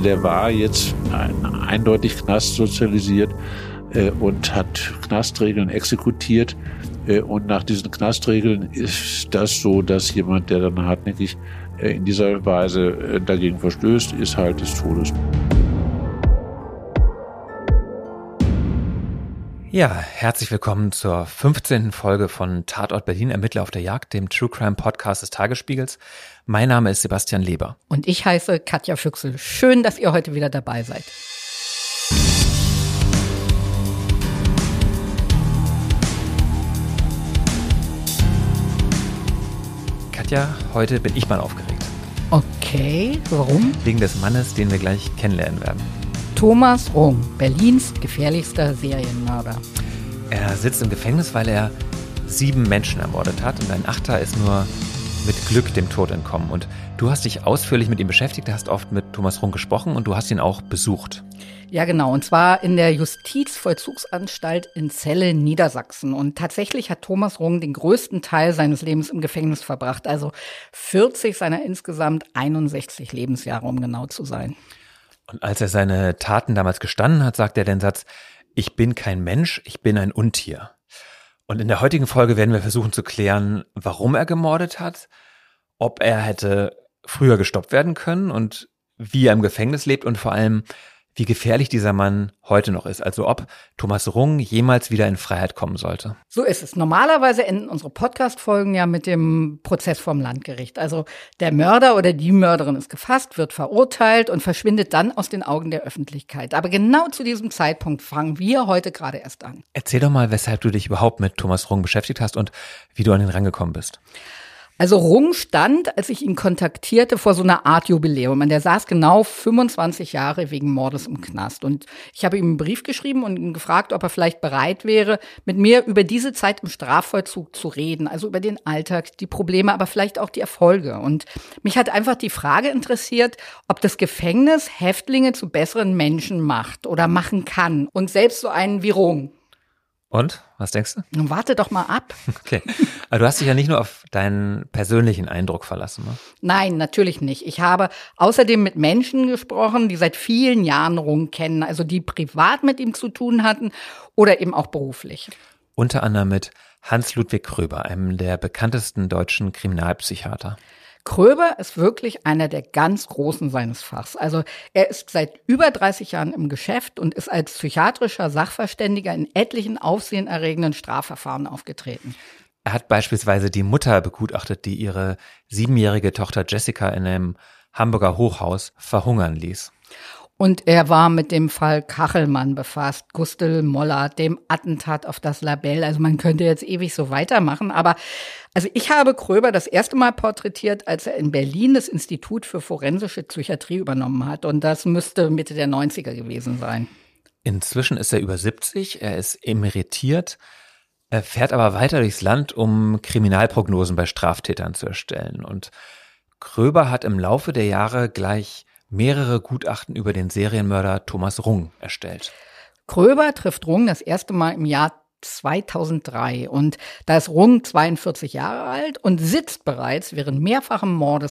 Also der war jetzt eindeutig knastsozialisiert äh, und hat Knastregeln exekutiert. Äh, und nach diesen Knastregeln ist das so, dass jemand, der dann hartnäckig äh, in dieser Weise äh, dagegen verstößt, ist halt des Todes. Ja, herzlich willkommen zur 15. Folge von Tatort Berlin Ermittler auf der Jagd, dem True Crime Podcast des Tagesspiegels. Mein Name ist Sebastian Leber. Und ich heiße Katja Füchsel. Schön, dass ihr heute wieder dabei seid. Katja, heute bin ich mal aufgeregt. Okay, warum? Wegen des Mannes, den wir gleich kennenlernen werden. Thomas Rung, Berlins gefährlichster Serienmörder. Er sitzt im Gefängnis, weil er sieben Menschen ermordet hat und ein Achter ist nur mit Glück dem Tod entkommen. Und du hast dich ausführlich mit ihm beschäftigt, hast oft mit Thomas Rung gesprochen und du hast ihn auch besucht. Ja, genau. Und zwar in der Justizvollzugsanstalt in Celle, Niedersachsen. Und tatsächlich hat Thomas Rung den größten Teil seines Lebens im Gefängnis verbracht. Also 40 seiner insgesamt 61 Lebensjahre, um genau zu sein. Und als er seine Taten damals gestanden hat, sagt er den Satz, ich bin kein Mensch, ich bin ein Untier. Und in der heutigen Folge werden wir versuchen zu klären, warum er gemordet hat, ob er hätte früher gestoppt werden können und wie er im Gefängnis lebt und vor allem, wie gefährlich dieser Mann heute noch ist. Also ob Thomas Rung jemals wieder in Freiheit kommen sollte. So ist es. Normalerweise enden unsere Podcast-Folgen ja mit dem Prozess vom Landgericht. Also der Mörder oder die Mörderin ist gefasst, wird verurteilt und verschwindet dann aus den Augen der Öffentlichkeit. Aber genau zu diesem Zeitpunkt fangen wir heute gerade erst an. Erzähl doch mal, weshalb du dich überhaupt mit Thomas Rung beschäftigt hast und wie du an ihn rangekommen bist. Also Rung stand, als ich ihn kontaktierte, vor so einer Art Jubiläum. Und der saß genau 25 Jahre wegen Mordes im Knast. Und ich habe ihm einen Brief geschrieben und ihn gefragt, ob er vielleicht bereit wäre, mit mir über diese Zeit im Strafvollzug zu reden. Also über den Alltag, die Probleme, aber vielleicht auch die Erfolge. Und mich hat einfach die Frage interessiert, ob das Gefängnis Häftlinge zu besseren Menschen macht oder machen kann. Und selbst so einen wie Rung. Und? Was denkst du? Nun warte doch mal ab. Okay. Aber du hast dich ja nicht nur auf deinen persönlichen Eindruck verlassen, ne? Nein, natürlich nicht. Ich habe außerdem mit Menschen gesprochen, die seit vielen Jahren Rung kennen, also die privat mit ihm zu tun hatten oder eben auch beruflich. Unter anderem mit Hans-Ludwig Kröber, einem der bekanntesten deutschen Kriminalpsychiater. Kröber ist wirklich einer der ganz Großen seines Fachs. Also er ist seit über 30 Jahren im Geschäft und ist als psychiatrischer Sachverständiger in etlichen aufsehenerregenden Strafverfahren aufgetreten. Er hat beispielsweise die Mutter begutachtet, die ihre siebenjährige Tochter Jessica in einem Hamburger Hochhaus verhungern ließ. Und er war mit dem Fall Kachelmann befasst, Gustl Moller, dem Attentat auf das Labell. Also man könnte jetzt ewig so weitermachen. Aber also ich habe Kröber das erste Mal porträtiert, als er in Berlin das Institut für forensische Psychiatrie übernommen hat. Und das müsste Mitte der 90er gewesen sein. Inzwischen ist er über 70, er ist emeritiert. Er fährt aber weiter durchs Land, um Kriminalprognosen bei Straftätern zu erstellen. Und Kröber hat im Laufe der Jahre gleich mehrere Gutachten über den Serienmörder Thomas Rung erstellt. Kröber trifft Rung das erste Mal im Jahr 2003 und da ist Rung 42 Jahre alt und sitzt bereits während mehrfachen Mordes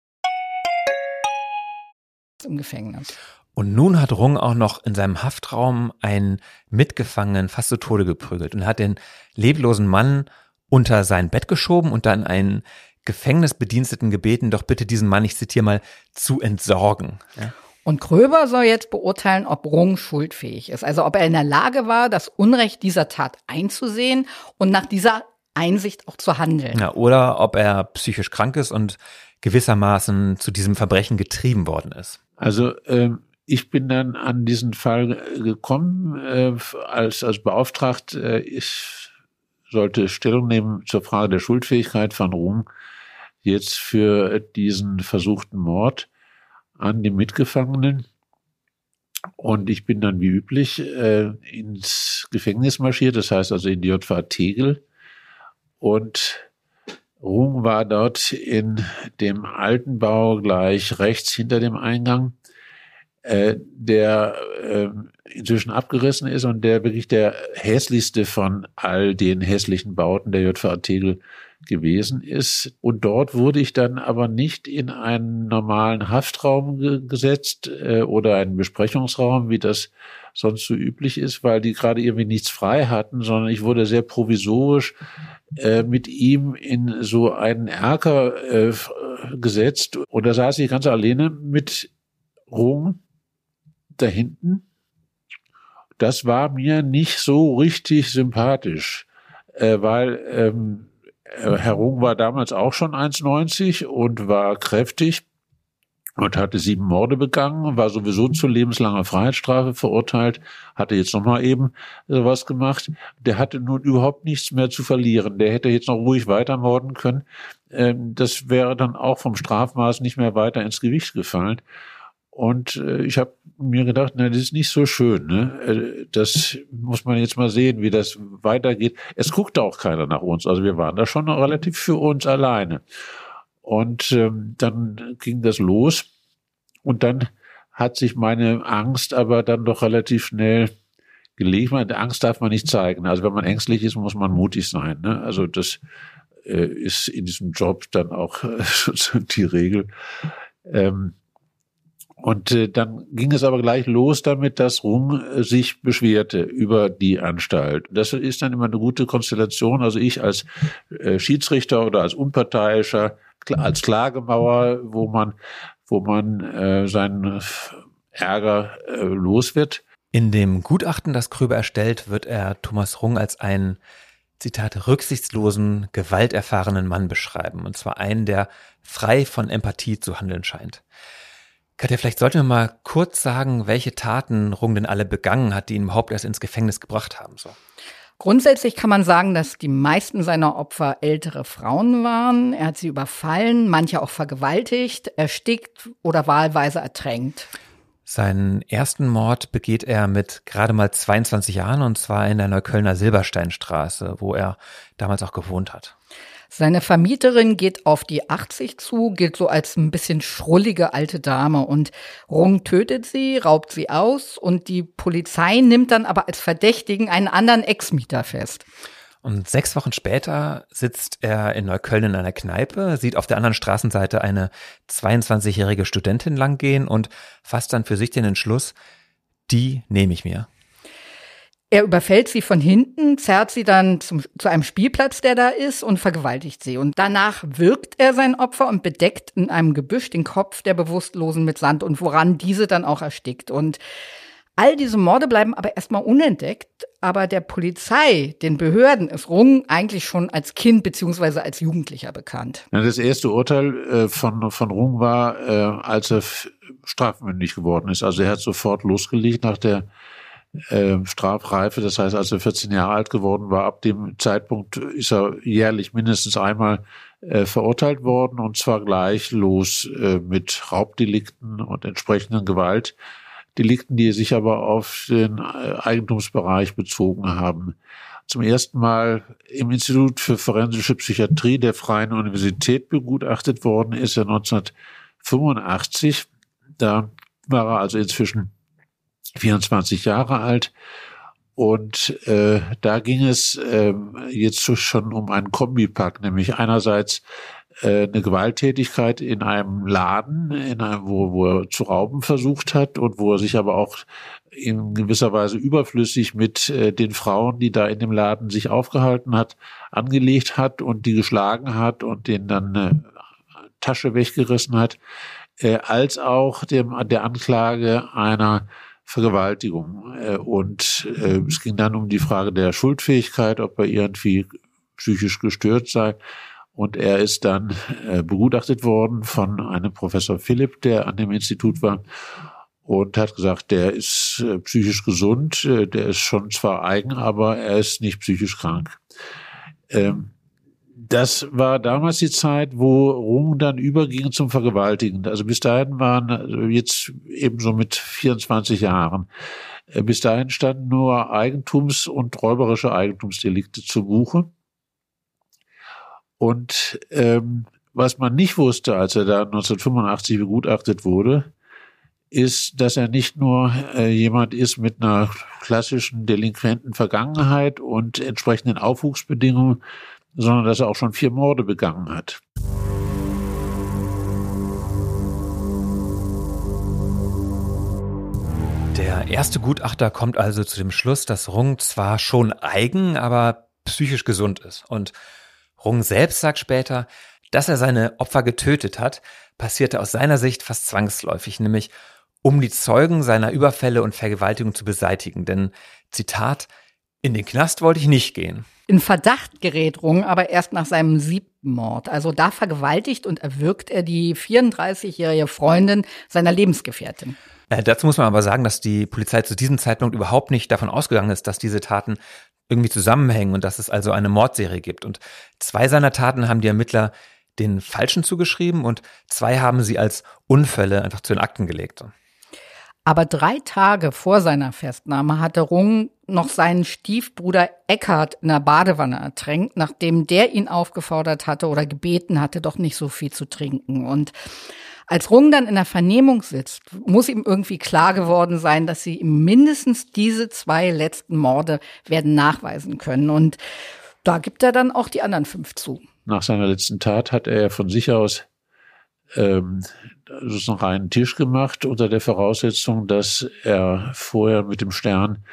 im Gefängnis. Und nun hat Rung auch noch in seinem Haftraum einen Mitgefangenen fast zu Tode geprügelt und hat den leblosen Mann unter sein Bett geschoben und dann einen Gefängnisbediensteten gebeten, doch bitte diesen Mann, ich zitiere mal, zu entsorgen. Ja. Und Kröber soll jetzt beurteilen, ob Rung schuldfähig ist. Also ob er in der Lage war, das Unrecht dieser Tat einzusehen und nach dieser Einsicht auch zu handeln. Ja, oder ob er psychisch krank ist und gewissermaßen zu diesem Verbrechen getrieben worden ist. Also ähm, ich bin dann an diesen Fall gekommen, äh, als, als beauftragt, äh, ich sollte Stellung nehmen zur Frage der Schuldfähigkeit von Ruhm jetzt für diesen versuchten Mord an die Mitgefangenen. Und ich bin dann wie üblich äh, ins Gefängnis marschiert, das heißt also in die JVA Tegel. Und Rung war dort in dem alten Bau gleich rechts hinter dem Eingang, äh, der äh, inzwischen abgerissen ist und der wirklich der hässlichste von all den hässlichen Bauten der JVA Tegel gewesen ist. Und dort wurde ich dann aber nicht in einen normalen Haftraum ge gesetzt äh, oder einen Besprechungsraum, wie das sonst so üblich ist, weil die gerade irgendwie nichts frei hatten, sondern ich wurde sehr provisorisch äh, mit ihm in so einen Erker äh, gesetzt. Und da saß ich ganz alleine mit Rung da hinten. Das war mir nicht so richtig sympathisch, äh, weil ähm, äh, Herr Rung war damals auch schon 1,90 und war kräftig und hatte sieben Morde begangen, war sowieso zu lebenslanger Freiheitsstrafe verurteilt, hatte jetzt nochmal eben sowas gemacht. Der hatte nun überhaupt nichts mehr zu verlieren. Der hätte jetzt noch ruhig weitermorden können. Ähm, das wäre dann auch vom Strafmaß nicht mehr weiter ins Gewicht gefallen. Und äh, ich habe mir gedacht, na, das ist nicht so schön. Ne? Äh, das muss man jetzt mal sehen, wie das weitergeht. Es guckte auch keiner nach uns. Also wir waren da schon relativ für uns alleine. Und ähm, dann ging das los. Und dann hat sich meine Angst aber dann doch relativ schnell gelegt. Meine Angst darf man nicht zeigen. Also wenn man ängstlich ist, muss man mutig sein. Ne? Also das äh, ist in diesem Job dann auch äh, die Regel. Ähm, und äh, dann ging es aber gleich los damit, dass Rum äh, sich beschwerte über die Anstalt. Das ist dann immer eine gute Konstellation. Also ich als äh, Schiedsrichter oder als Unparteiischer, als Klagemauer, wo man, wo man äh, seinen Ärger äh, los wird. In dem Gutachten, das Kröber erstellt, wird er Thomas Rung als einen Zitat, rücksichtslosen, gewalterfahrenen Mann beschreiben. Und zwar einen, der frei von Empathie zu handeln scheint. Katja, vielleicht sollten wir mal kurz sagen, welche Taten Rung denn alle begangen hat, die ihn überhaupt erst ins Gefängnis gebracht haben. So. Grundsätzlich kann man sagen, dass die meisten seiner Opfer ältere Frauen waren. Er hat sie überfallen, manche auch vergewaltigt, erstickt oder wahlweise ertränkt. Seinen ersten Mord begeht er mit gerade mal 22 Jahren und zwar in der Neuköllner Silbersteinstraße, wo er damals auch gewohnt hat. Seine Vermieterin geht auf die 80 zu, gilt so als ein bisschen schrullige alte Dame und Rung tötet sie, raubt sie aus und die Polizei nimmt dann aber als Verdächtigen einen anderen Ex-Mieter fest. Und sechs Wochen später sitzt er in Neukölln in einer Kneipe, sieht auf der anderen Straßenseite eine 22-jährige Studentin langgehen und fasst dann für sich den Entschluss, die nehme ich mir. Er überfällt sie von hinten, zerrt sie dann zum, zu einem Spielplatz, der da ist, und vergewaltigt sie. Und danach wirkt er sein Opfer und bedeckt in einem Gebüsch den Kopf der Bewusstlosen mit Sand und woran diese dann auch erstickt. Und all diese Morde bleiben aber erstmal unentdeckt, aber der Polizei, den Behörden ist Rung eigentlich schon als Kind beziehungsweise als Jugendlicher bekannt. Das erste Urteil äh, von, von Rung war, äh, als er strafmündig geworden ist. Also er hat sofort losgelegt nach der äh, Strafreife. Das heißt, als er 14 Jahre alt geworden war, ab dem Zeitpunkt ist er jährlich mindestens einmal äh, verurteilt worden und zwar gleich los äh, mit Raubdelikten und entsprechenden Gewaltdelikten, die sich aber auf den äh, Eigentumsbereich bezogen haben. Zum ersten Mal im Institut für forensische Psychiatrie der Freien Universität begutachtet worden ist er 1985. Da war er also inzwischen 24 Jahre alt. Und äh, da ging es äh, jetzt schon um einen Kombipack, nämlich einerseits äh, eine Gewalttätigkeit in einem Laden, in einem, wo, wo er zu rauben versucht hat und wo er sich aber auch in gewisser Weise überflüssig mit äh, den Frauen, die da in dem Laden sich aufgehalten hat, angelegt hat und die geschlagen hat und denen dann eine Tasche weggerissen hat, äh, als auch dem, der Anklage einer Vergewaltigung. Äh, und äh, es ging dann um die Frage der Schuldfähigkeit, ob er irgendwie psychisch gestört sei. Und er ist dann äh, begutachtet worden von einem Professor Philipp, der an dem Institut war und hat gesagt, der ist psychisch gesund, der ist schon zwar eigen, aber er ist nicht psychisch krank. Ähm, das war damals die Zeit, wo Rung dann überging zum Vergewaltigen. Also bis dahin waren also jetzt ebenso mit 24 Jahren. Äh, bis dahin standen nur Eigentums- und räuberische Eigentumsdelikte zu Buche. Und ähm, was man nicht wusste, als er da 1985 begutachtet wurde, ist, dass er nicht nur äh, jemand ist mit einer klassischen delinquenten Vergangenheit und entsprechenden Aufwuchsbedingungen, sondern dass er auch schon vier Morde begangen hat. Der erste Gutachter kommt also zu dem Schluss, dass Rung zwar schon eigen, aber psychisch gesund ist. Und Rung selbst sagt später, dass er seine Opfer getötet hat, passierte aus seiner Sicht fast zwangsläufig, nämlich um die Zeugen seiner Überfälle und Vergewaltigung zu beseitigen. Denn, Zitat, in den Knast wollte ich nicht gehen. In Verdacht gerät Rung aber erst nach seinem siebten Mord. Also da vergewaltigt und erwürgt er die 34-jährige Freundin seiner Lebensgefährtin. Äh, dazu muss man aber sagen, dass die Polizei zu diesem Zeitpunkt überhaupt nicht davon ausgegangen ist, dass diese Taten irgendwie zusammenhängen und dass es also eine Mordserie gibt. Und zwei seiner Taten haben die Ermittler den Falschen zugeschrieben und zwei haben sie als Unfälle einfach zu den Akten gelegt. Aber drei Tage vor seiner Festnahme hatte Rung noch seinen Stiefbruder Eckhard in der Badewanne ertränkt, nachdem der ihn aufgefordert hatte oder gebeten hatte, doch nicht so viel zu trinken. Und als Rung dann in der Vernehmung sitzt, muss ihm irgendwie klar geworden sein, dass sie mindestens diese zwei letzten Morde werden nachweisen können. Und da gibt er dann auch die anderen fünf zu. Nach seiner letzten Tat hat er von sich aus ähm, noch einen Tisch gemacht unter der Voraussetzung, dass er vorher mit dem Stern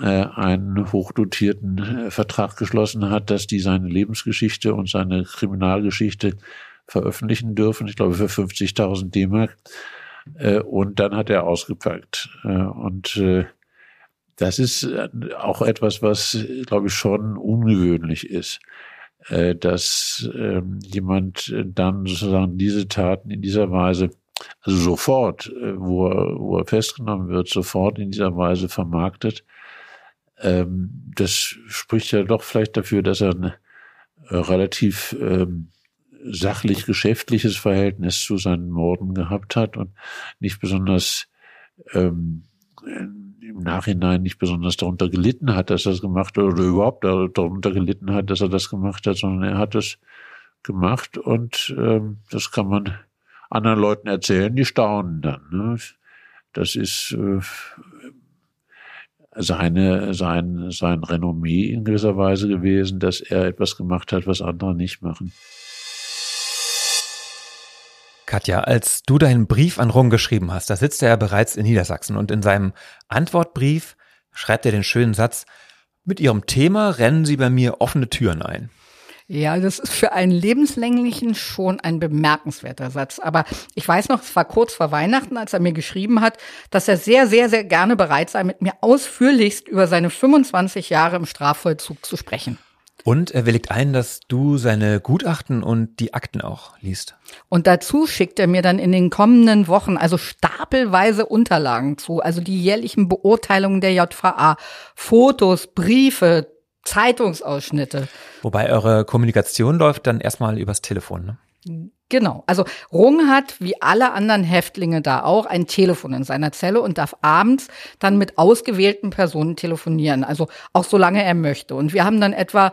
äh, einen hochdotierten äh, Vertrag geschlossen hat, dass die seine Lebensgeschichte und seine Kriminalgeschichte veröffentlichen dürfen. Ich glaube für 50.000 D-Mark. Äh, und dann hat er ausgepackt. Äh, und äh, das ist äh, auch etwas, was, glaube ich, schon ungewöhnlich ist. Äh, dass ähm, jemand dann sozusagen diese Taten in dieser Weise, also sofort, äh, wo er, wo er festgenommen wird, sofort in dieser Weise vermarktet. Ähm, das spricht ja doch vielleicht dafür, dass er ein äh, relativ ähm, sachlich geschäftliches Verhältnis zu seinen Morden gehabt hat und nicht besonders ähm, im Nachhinein nicht besonders darunter gelitten hat, dass er das gemacht hat oder überhaupt darunter gelitten hat, dass er das gemacht hat, sondern er hat es gemacht und ähm, das kann man anderen Leuten erzählen, die staunen dann. Ne? Das ist äh, seine, sein, sein Renommee in gewisser Weise gewesen, dass er etwas gemacht hat, was andere nicht machen. Katja, als du deinen Brief an Rung geschrieben hast, da sitzt er ja bereits in Niedersachsen und in seinem Antwortbrief schreibt er den schönen Satz, mit Ihrem Thema rennen Sie bei mir offene Türen ein. Ja, das ist für einen lebenslänglichen schon ein bemerkenswerter Satz. Aber ich weiß noch, es war kurz vor Weihnachten, als er mir geschrieben hat, dass er sehr, sehr, sehr gerne bereit sei, mit mir ausführlichst über seine 25 Jahre im Strafvollzug zu sprechen. Und er willigt ein, dass du seine Gutachten und die Akten auch liest. Und dazu schickt er mir dann in den kommenden Wochen also stapelweise Unterlagen zu, also die jährlichen Beurteilungen der JVA, Fotos, Briefe, Zeitungsausschnitte. Wobei eure Kommunikation läuft dann erstmal übers Telefon, ne? Genau. Also Rung hat, wie alle anderen Häftlinge da auch, ein Telefon in seiner Zelle und darf abends dann mit ausgewählten Personen telefonieren. Also auch solange er möchte. Und wir haben dann etwa,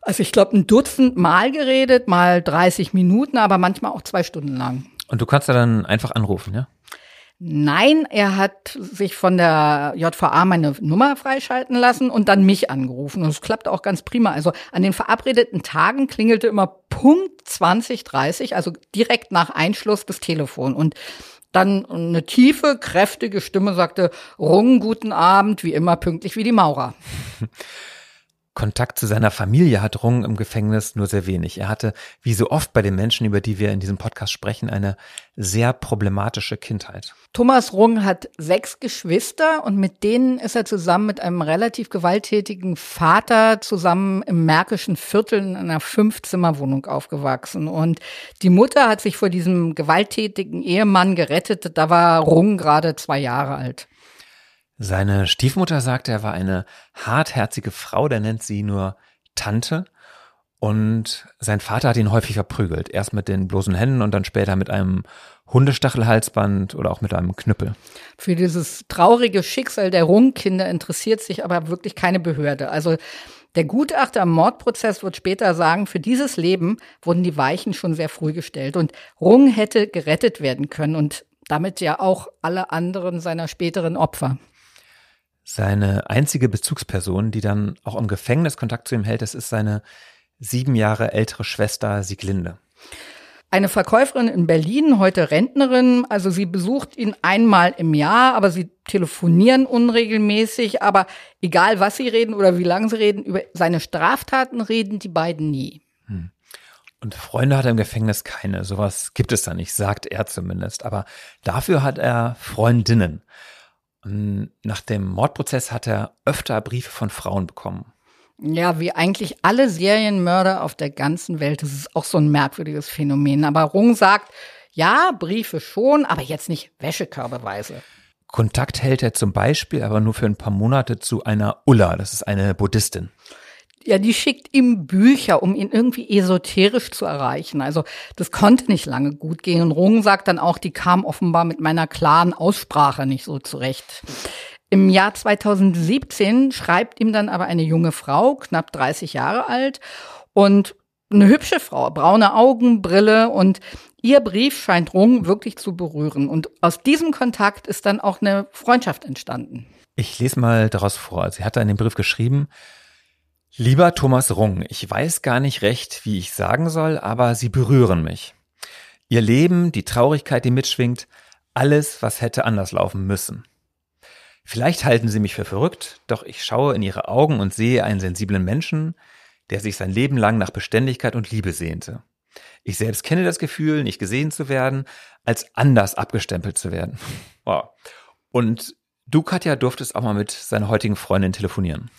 also ich glaube, ein Dutzend Mal geredet, mal 30 Minuten, aber manchmal auch zwei Stunden lang. Und du kannst da dann einfach anrufen, ja? Nein, er hat sich von der JVA meine Nummer freischalten lassen und dann mich angerufen. Und es klappt auch ganz prima. Also an den verabredeten Tagen klingelte immer Punkt 2030, also direkt nach Einschluss des Telefons. Und dann eine tiefe, kräftige Stimme sagte, Rung, guten Abend, wie immer pünktlich wie die Maurer. Kontakt zu seiner Familie hat Rung im Gefängnis nur sehr wenig. Er hatte, wie so oft bei den Menschen, über die wir in diesem Podcast sprechen, eine sehr problematische Kindheit. Thomas Rung hat sechs Geschwister und mit denen ist er zusammen mit einem relativ gewalttätigen Vater zusammen im Märkischen Viertel in einer Fünfzimmerwohnung aufgewachsen. Und die Mutter hat sich vor diesem gewalttätigen Ehemann gerettet. Da war Rung gerade zwei Jahre alt. Seine Stiefmutter sagte, er war eine hartherzige Frau, der nennt sie nur Tante. Und sein Vater hat ihn häufig verprügelt. Erst mit den bloßen Händen und dann später mit einem Hundestachelhalsband oder auch mit einem Knüppel. Für dieses traurige Schicksal der Rungkinder interessiert sich aber wirklich keine Behörde. Also der Gutachter am Mordprozess wird später sagen, für dieses Leben wurden die Weichen schon sehr früh gestellt und Rung hätte gerettet werden können und damit ja auch alle anderen seiner späteren Opfer. Seine einzige Bezugsperson, die dann auch im Gefängnis Kontakt zu ihm hält, das ist seine sieben Jahre ältere Schwester Sieglinde. Eine Verkäuferin in Berlin, heute Rentnerin, also sie besucht ihn einmal im Jahr, aber sie telefonieren unregelmäßig, aber egal was sie reden oder wie lange sie reden, über seine Straftaten reden die beiden nie. Hm. Und Freunde hat er im Gefängnis keine, sowas gibt es da nicht, sagt er zumindest, aber dafür hat er Freundinnen. Nach dem Mordprozess hat er öfter Briefe von Frauen bekommen. Ja, wie eigentlich alle Serienmörder auf der ganzen Welt. Das ist auch so ein merkwürdiges Phänomen. Aber Rung sagt, ja, Briefe schon, aber jetzt nicht wäschekörbeweise. Kontakt hält er zum Beispiel aber nur für ein paar Monate zu einer Ulla, das ist eine Buddhistin. Ja, die schickt ihm Bücher, um ihn irgendwie esoterisch zu erreichen. Also das konnte nicht lange gut gehen. Und Rung sagt dann auch, die kam offenbar mit meiner klaren Aussprache nicht so zurecht. Im Jahr 2017 schreibt ihm dann aber eine junge Frau, knapp 30 Jahre alt und eine hübsche Frau, braune Augen, Brille und ihr Brief scheint Rung wirklich zu berühren. Und aus diesem Kontakt ist dann auch eine Freundschaft entstanden. Ich lese mal daraus vor. Sie hat da in dem Brief geschrieben, Lieber Thomas Rung, ich weiß gar nicht recht, wie ich sagen soll, aber Sie berühren mich. Ihr Leben, die Traurigkeit, die mitschwingt, alles, was hätte anders laufen müssen. Vielleicht halten Sie mich für verrückt, doch ich schaue in Ihre Augen und sehe einen sensiblen Menschen, der sich sein Leben lang nach Beständigkeit und Liebe sehnte. Ich selbst kenne das Gefühl, nicht gesehen zu werden, als anders abgestempelt zu werden. Und du, Katja, durftest auch mal mit seiner heutigen Freundin telefonieren.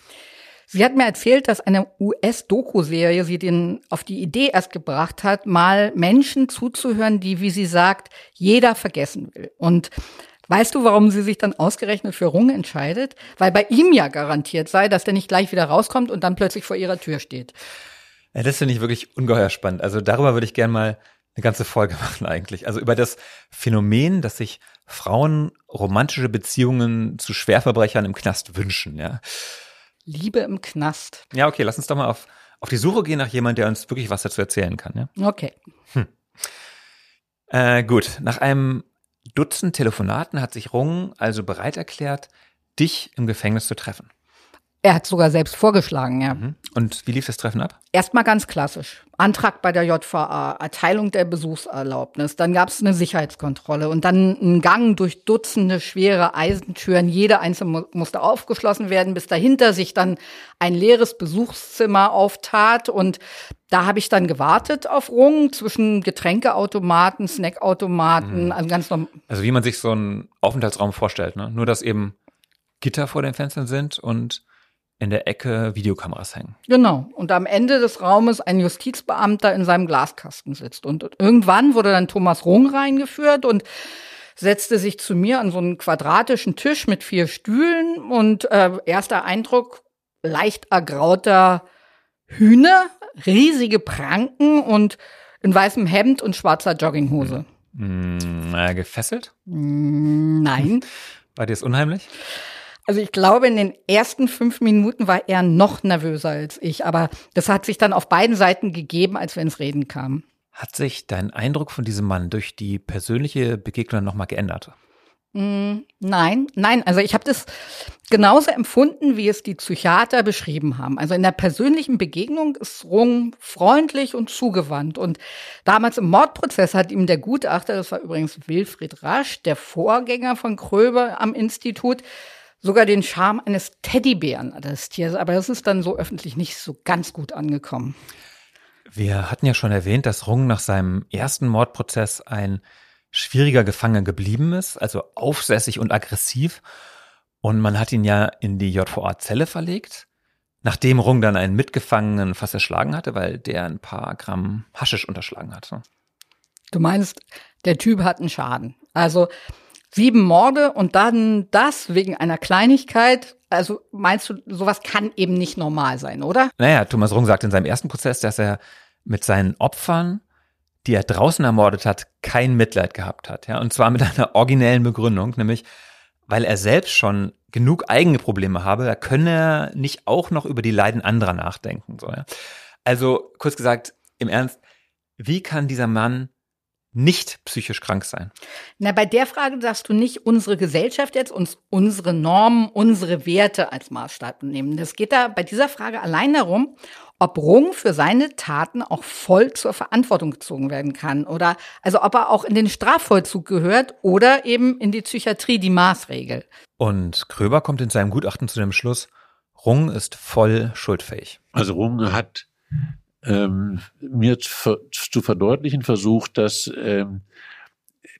Sie hat mir erzählt, dass eine US-Doku-Serie sie den auf die Idee erst gebracht hat, mal Menschen zuzuhören, die, wie sie sagt, jeder vergessen will. Und Weißt du, warum sie sich dann ausgerechnet für Rung entscheidet? Weil bei ihm ja garantiert sei, dass der nicht gleich wieder rauskommt und dann plötzlich vor ihrer Tür steht. Ja, das finde ich wirklich ungeheuer spannend. Also darüber würde ich gerne mal eine ganze Folge machen eigentlich. Also über das Phänomen, dass sich Frauen romantische Beziehungen zu Schwerverbrechern im Knast wünschen, ja. Liebe im Knast. Ja, okay, lass uns doch mal auf, auf die Suche gehen nach jemandem, der uns wirklich was dazu erzählen kann, ja. Okay. Hm. Äh, gut, nach einem Dutzend Telefonaten hat sich Rung also bereit erklärt, dich im Gefängnis zu treffen. Er hat sogar selbst vorgeschlagen, ja. Mhm. Und wie lief das Treffen ab? Erstmal ganz klassisch. Antrag bei der JVA, Erteilung der Besuchserlaubnis, dann gab es eine Sicherheitskontrolle und dann ein Gang durch Dutzende schwere Eisentüren. Jede einzelne musste aufgeschlossen werden, bis dahinter sich dann ein leeres Besuchszimmer auftat. Und da habe ich dann gewartet auf Rung zwischen Getränkeautomaten, Snackautomaten, mhm. also ganz normal. Also wie man sich so einen Aufenthaltsraum vorstellt, ne? Nur dass eben Gitter vor den Fenstern sind und in der Ecke Videokameras hängen. Genau. Und am Ende des Raumes ein Justizbeamter in seinem Glaskasten sitzt. Und irgendwann wurde dann Thomas Rung reingeführt und setzte sich zu mir an so einen quadratischen Tisch mit vier Stühlen und äh, erster Eindruck leicht ergrauter Hühner, riesige Pranken und in weißem Hemd und schwarzer Jogginghose. Mm, äh, gefesselt? Mm, nein. War dir das unheimlich? Also ich glaube, in den ersten fünf Minuten war er noch nervöser als ich, aber das hat sich dann auf beiden Seiten gegeben, als wir ins Reden kamen. Hat sich dein Eindruck von diesem Mann durch die persönliche Begegnung nochmal geändert? Mm, nein, nein, also ich habe das genauso empfunden, wie es die Psychiater beschrieben haben. Also in der persönlichen Begegnung ist Rung freundlich und zugewandt. Und damals im Mordprozess hat ihm der Gutachter, das war übrigens Wilfried Rasch, der Vorgänger von Kröber am Institut, sogar den Charme eines Teddybären attestiert. Aber das ist dann so öffentlich nicht so ganz gut angekommen. Wir hatten ja schon erwähnt, dass Rung nach seinem ersten Mordprozess ein schwieriger Gefangener geblieben ist, also aufsässig und aggressiv. Und man hat ihn ja in die JVA-Zelle verlegt, nachdem Rung dann einen Mitgefangenen fast erschlagen hatte, weil der ein paar Gramm Haschisch unterschlagen hatte. Du meinst, der Typ hat einen Schaden. Also Sieben Morde und dann das wegen einer Kleinigkeit. Also meinst du, sowas kann eben nicht normal sein, oder? Naja, Thomas Rung sagt in seinem ersten Prozess, dass er mit seinen Opfern, die er draußen ermordet hat, kein Mitleid gehabt hat. Ja, und zwar mit einer originellen Begründung, nämlich weil er selbst schon genug eigene Probleme habe, da könne er nicht auch noch über die Leiden anderer nachdenken. So, ja. Also kurz gesagt, im Ernst, wie kann dieser Mann nicht psychisch krank sein? Na, bei der Frage sagst du nicht unsere Gesellschaft jetzt, uns unsere Normen, unsere Werte als Maßstab nehmen. Das geht da bei dieser Frage allein darum, ob Rung für seine Taten auch voll zur Verantwortung gezogen werden kann oder also ob er auch in den Strafvollzug gehört oder eben in die Psychiatrie die Maßregel. Und Kröber kommt in seinem Gutachten zu dem Schluss, Rung ist voll schuldfähig. Also Rung hat ähm, mir zu, verdeutlichen versucht, dass, ähm,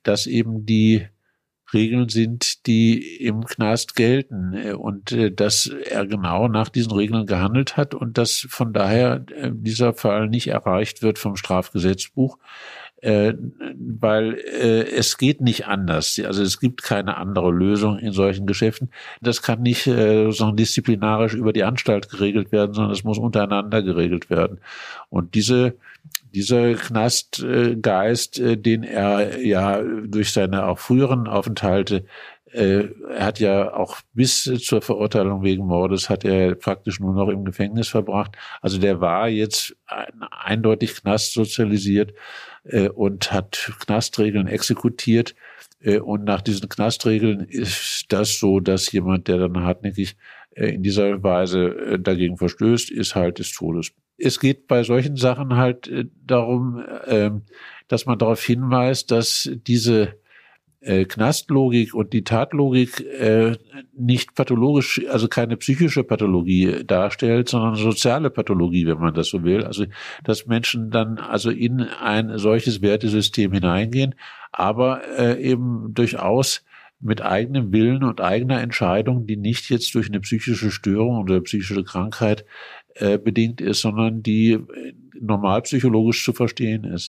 dass eben die Regeln sind, die im Knast gelten äh, und äh, dass er genau nach diesen Regeln gehandelt hat und dass von daher äh, dieser Fall nicht erreicht wird vom Strafgesetzbuch, äh, weil äh, es geht nicht anders. Also es gibt keine andere Lösung in solchen Geschäften. Das kann nicht äh, so disziplinarisch über die Anstalt geregelt werden, sondern es muss untereinander geregelt werden. Und diese dieser Knastgeist, äh, den er ja durch seine auch früheren Aufenthalte äh, er hat ja auch bis zur Verurteilung wegen Mordes hat er praktisch nur noch im Gefängnis verbracht. Also der war jetzt eindeutig knastsozialisiert äh, und hat Knastregeln exekutiert. Äh, und nach diesen Knastregeln ist das so, dass jemand, der dann hartnäckig äh, in dieser Weise äh, dagegen verstößt, ist halt des Todes. Es geht bei solchen Sachen halt äh, darum, ähm, dass man darauf hinweist, dass diese äh, Knastlogik und die Tatlogik äh, nicht pathologisch, also keine psychische Pathologie darstellt, sondern soziale Pathologie, wenn man das so will. Also dass Menschen dann also in ein solches Wertesystem hineingehen, aber äh, eben durchaus mit eigenem Willen und eigener Entscheidung, die nicht jetzt durch eine psychische Störung oder psychische Krankheit äh, bedingt ist, sondern die äh, normal psychologisch zu verstehen ist.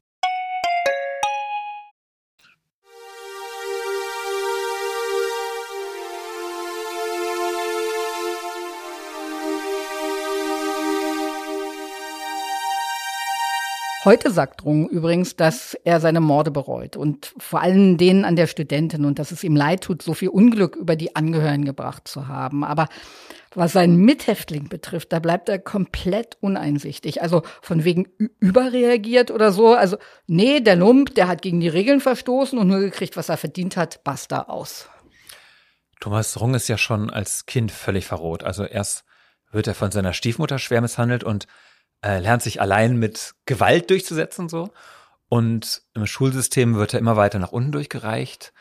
Heute sagt Rung übrigens, dass er seine Morde bereut und vor allem denen an der Studentin und dass es ihm leid tut, so viel Unglück über die Angehörigen gebracht zu haben. Aber was seinen Mithäftling betrifft, da bleibt er komplett uneinsichtig. Also von wegen überreagiert oder so. Also nee, der Lump, der hat gegen die Regeln verstoßen und nur gekriegt, was er verdient hat, basta aus. Thomas Rung ist ja schon als Kind völlig verroht. Also erst wird er von seiner Stiefmutter schwer misshandelt und äh, lernt sich allein mit Gewalt durchzusetzen so. Und im Schulsystem wird er immer weiter nach unten durchgereicht,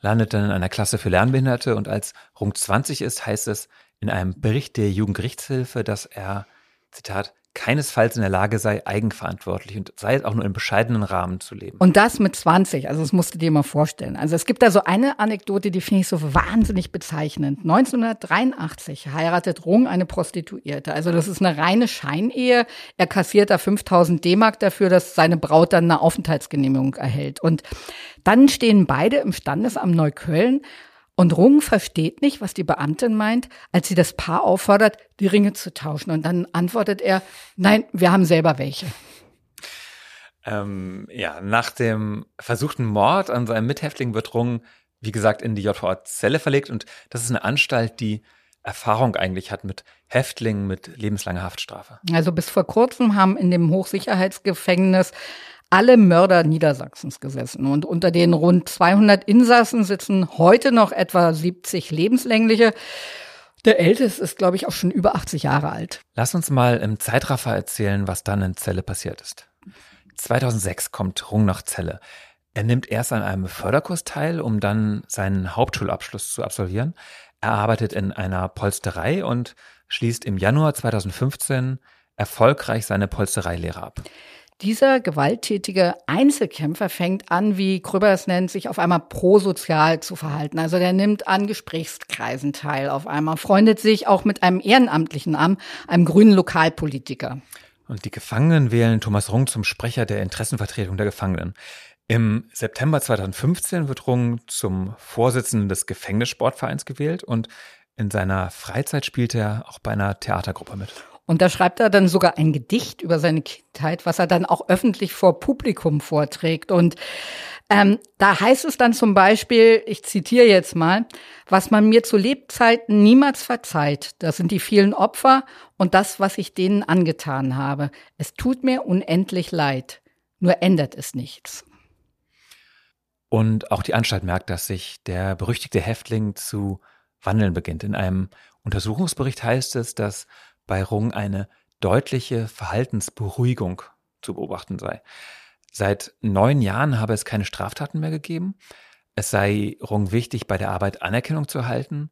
landet dann in einer Klasse für Lernbehinderte und als Rung 20 ist, heißt es in einem Bericht der Jugendgerichtshilfe, dass er, Zitat, keinesfalls in der Lage sei, eigenverantwortlich und sei es auch nur im bescheidenen Rahmen zu leben. Und das mit 20, also das musst du dir mal vorstellen. Also es gibt da so eine Anekdote, die finde ich so wahnsinnig bezeichnend. 1983 heiratet Rung eine Prostituierte. Also das ist eine reine Scheinehe. Er kassiert da 5000 D-Mark dafür, dass seine Braut dann eine Aufenthaltsgenehmigung erhält. Und dann stehen beide im Standesamt Neukölln und Rung versteht nicht, was die Beamtin meint, als sie das Paar auffordert, die Ringe zu tauschen. Und dann antwortet er, nein, wir haben selber welche. Ähm, ja, nach dem versuchten Mord an seinem Mithäftling wird Rung, wie gesagt, in die JVA-Zelle verlegt. Und das ist eine Anstalt, die Erfahrung eigentlich hat mit Häftlingen mit lebenslanger Haftstrafe. Also bis vor kurzem haben in dem Hochsicherheitsgefängnis alle Mörder Niedersachsens gesessen. Und unter den rund 200 Insassen sitzen heute noch etwa 70 lebenslängliche. Der älteste ist, glaube ich, auch schon über 80 Jahre alt. Lass uns mal im Zeitraffer erzählen, was dann in Zelle passiert ist. 2006 kommt Rung nach Celle. Er nimmt erst an einem Förderkurs teil, um dann seinen Hauptschulabschluss zu absolvieren. Er arbeitet in einer Polsterei und schließt im Januar 2015 erfolgreich seine Polstereilehre ab. Dieser gewalttätige Einzelkämpfer fängt an, wie Krüber es nennt, sich auf einmal prosozial zu verhalten. Also der nimmt an Gesprächskreisen teil auf einmal, freundet sich auch mit einem Ehrenamtlichen an, einem grünen Lokalpolitiker. Und die Gefangenen wählen Thomas Rung zum Sprecher der Interessenvertretung der Gefangenen. Im September 2015 wird Rung zum Vorsitzenden des Gefängnissportvereins gewählt und in seiner Freizeit spielt er auch bei einer Theatergruppe mit. Und da schreibt er dann sogar ein Gedicht über seine Kindheit, was er dann auch öffentlich vor Publikum vorträgt. Und ähm, da heißt es dann zum Beispiel, ich zitiere jetzt mal, was man mir zu Lebzeiten niemals verzeiht, das sind die vielen Opfer und das, was ich denen angetan habe. Es tut mir unendlich leid, nur ändert es nichts. Und auch die Anstalt merkt, dass sich der berüchtigte Häftling zu wandeln beginnt. In einem Untersuchungsbericht heißt es, dass bei Rung eine deutliche Verhaltensberuhigung zu beobachten sei. Seit neun Jahren habe es keine Straftaten mehr gegeben. Es sei Rung wichtig, bei der Arbeit Anerkennung zu erhalten.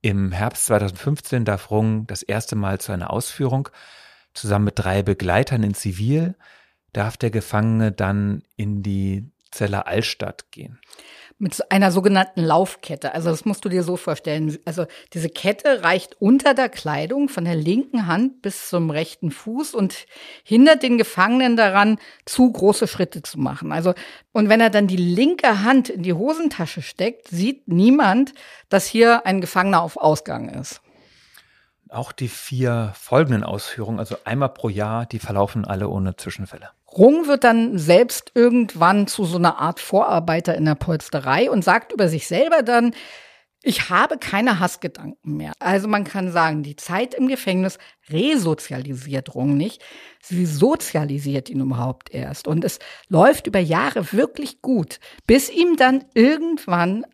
Im Herbst 2015 darf Rung das erste Mal zu einer Ausführung. Zusammen mit drei Begleitern in Zivil darf der Gefangene dann in die Zeller Altstadt gehen mit einer sogenannten Laufkette. Also das musst du dir so vorstellen. Also diese Kette reicht unter der Kleidung von der linken Hand bis zum rechten Fuß und hindert den Gefangenen daran, zu große Schritte zu machen. Also und wenn er dann die linke Hand in die Hosentasche steckt, sieht niemand, dass hier ein Gefangener auf Ausgang ist. Auch die vier folgenden Ausführungen, also einmal pro Jahr, die verlaufen alle ohne Zwischenfälle. Rung wird dann selbst irgendwann zu so einer Art Vorarbeiter in der Polsterei und sagt über sich selber dann, ich habe keine Hassgedanken mehr. Also man kann sagen, die Zeit im Gefängnis resozialisiert Rung nicht. Sie sozialisiert ihn überhaupt erst. Und es läuft über Jahre wirklich gut, bis ihm dann irgendwann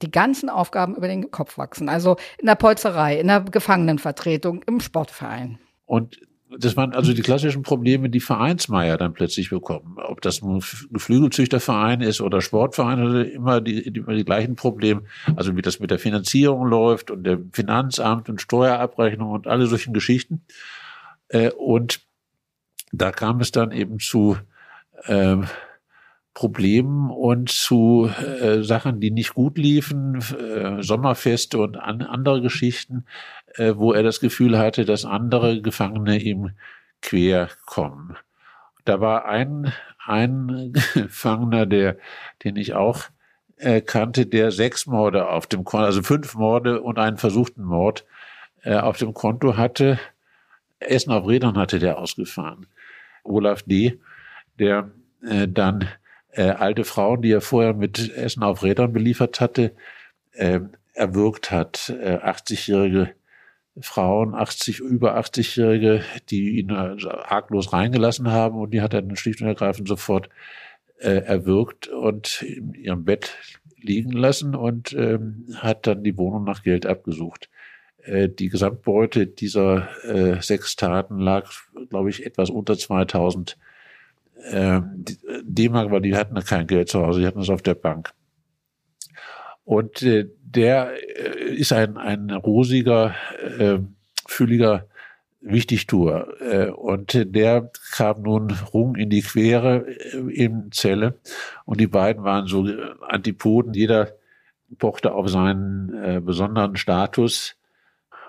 die ganzen Aufgaben über den Kopf wachsen. Also in der Polzerei, in der Gefangenenvertretung, im Sportverein. Und das waren also die klassischen Probleme, die Vereinsmeier dann plötzlich bekommen. Ob das ein Geflügelzüchterverein ist oder Sportverein, also immer die, immer die gleichen Probleme. Also wie das mit der Finanzierung läuft und dem Finanzamt und Steuerabrechnung und alle solchen Geschichten. Äh, und da kam es dann eben zu ähm, Problemen und zu äh, Sachen, die nicht gut liefen, äh, Sommerfeste und an, andere Geschichten, äh, wo er das Gefühl hatte, dass andere Gefangene ihm quer kommen. Da war ein, ein Gefangener, der, den ich auch äh, kannte, der sechs Morde auf dem Konto, also fünf Morde und einen versuchten Mord äh, auf dem Konto hatte. Essen auf Rädern hatte der ausgefahren. Olaf D., der äh, dann äh, alte Frauen, die er vorher mit Essen auf Rädern beliefert hatte, äh, erwürgt hat. Äh, 80-jährige Frauen, 80, über 80-jährige, die ihn also arglos reingelassen haben und die hat er dann schlicht und ergreifend sofort äh, erwürgt und in ihrem Bett liegen lassen und ähm, hat dann die Wohnung nach Geld abgesucht. Äh, die Gesamtbeute dieser äh, sechs Taten lag, glaube ich, etwas unter 2000 äh, D-Mark, weil die hatten kein Geld zu Hause, die hatten es auf der Bank. Und äh, der äh, ist ein, ein rosiger, äh, fülliger Wichtigtour. Äh, und der kam nun rum in die Quere äh, in Zelle. Und die beiden waren so Antipoden. Jeder pochte auf seinen äh, besonderen Status.